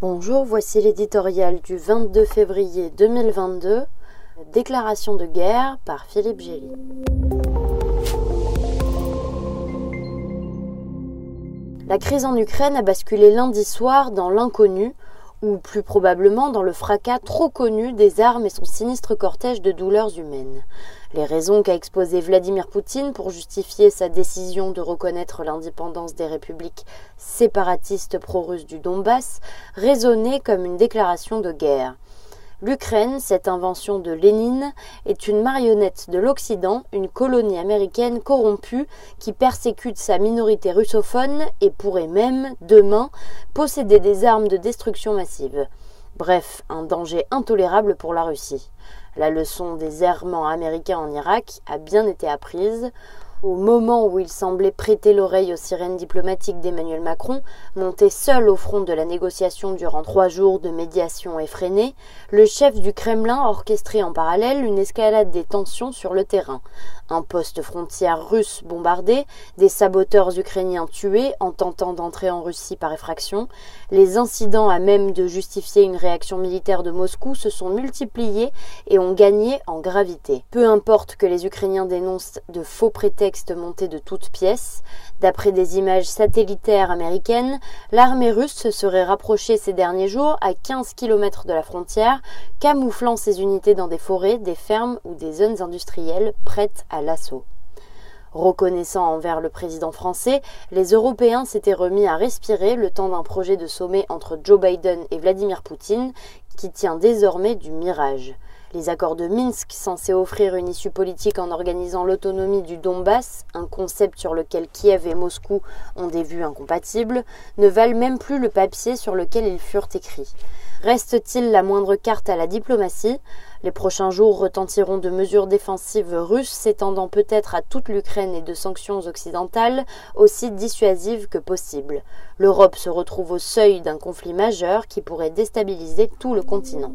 Bonjour, voici l'éditorial du 22 février 2022, Déclaration de guerre par Philippe Gély. La crise en Ukraine a basculé lundi soir dans l'inconnu, ou plus probablement dans le fracas trop connu des armes et son sinistre cortège de douleurs humaines. Les raisons qu'a exposées Vladimir Poutine pour justifier sa décision de reconnaître l'indépendance des républiques séparatistes pro-russes du Donbass résonnaient comme une déclaration de guerre. L'Ukraine, cette invention de Lénine, est une marionnette de l'Occident, une colonie américaine corrompue qui persécute sa minorité russophone et pourrait même, demain, posséder des armes de destruction massive. Bref, un danger intolérable pour la Russie. La leçon des errements américains en Irak a bien été apprise. Au moment où il semblait prêter l'oreille aux sirènes diplomatiques d'Emmanuel Macron, monté seul au front de la négociation durant trois jours de médiation effrénée, le chef du Kremlin orchestrait en parallèle une escalade des tensions sur le terrain. Un poste frontière russe bombardé, des saboteurs ukrainiens tués en tentant d'entrer en Russie par effraction, les incidents à même de justifier une réaction militaire de Moscou se sont multipliés et ont gagné en gravité. Peu importe que les Ukrainiens dénoncent de faux prétextes monté de toutes pièces. D'après des images satellitaires américaines, l'armée russe se serait rapprochée ces derniers jours à 15 km de la frontière, camouflant ses unités dans des forêts, des fermes ou des zones industrielles prêtes à l'assaut. Reconnaissant envers le président français, les Européens s'étaient remis à respirer le temps d'un projet de sommet entre Joe Biden et Vladimir Poutine qui tient désormais du mirage. Les accords de Minsk, censés offrir une issue politique en organisant l'autonomie du Donbass, un concept sur lequel Kiev et Moscou ont des vues incompatibles, ne valent même plus le papier sur lequel ils furent écrits. Reste-t-il la moindre carte à la diplomatie? Les prochains jours retentiront de mesures défensives russes s'étendant peut-être à toute l'Ukraine et de sanctions occidentales aussi dissuasives que possible. L'Europe se retrouve au seuil d'un conflit majeur qui pourrait déstabiliser tout le continent.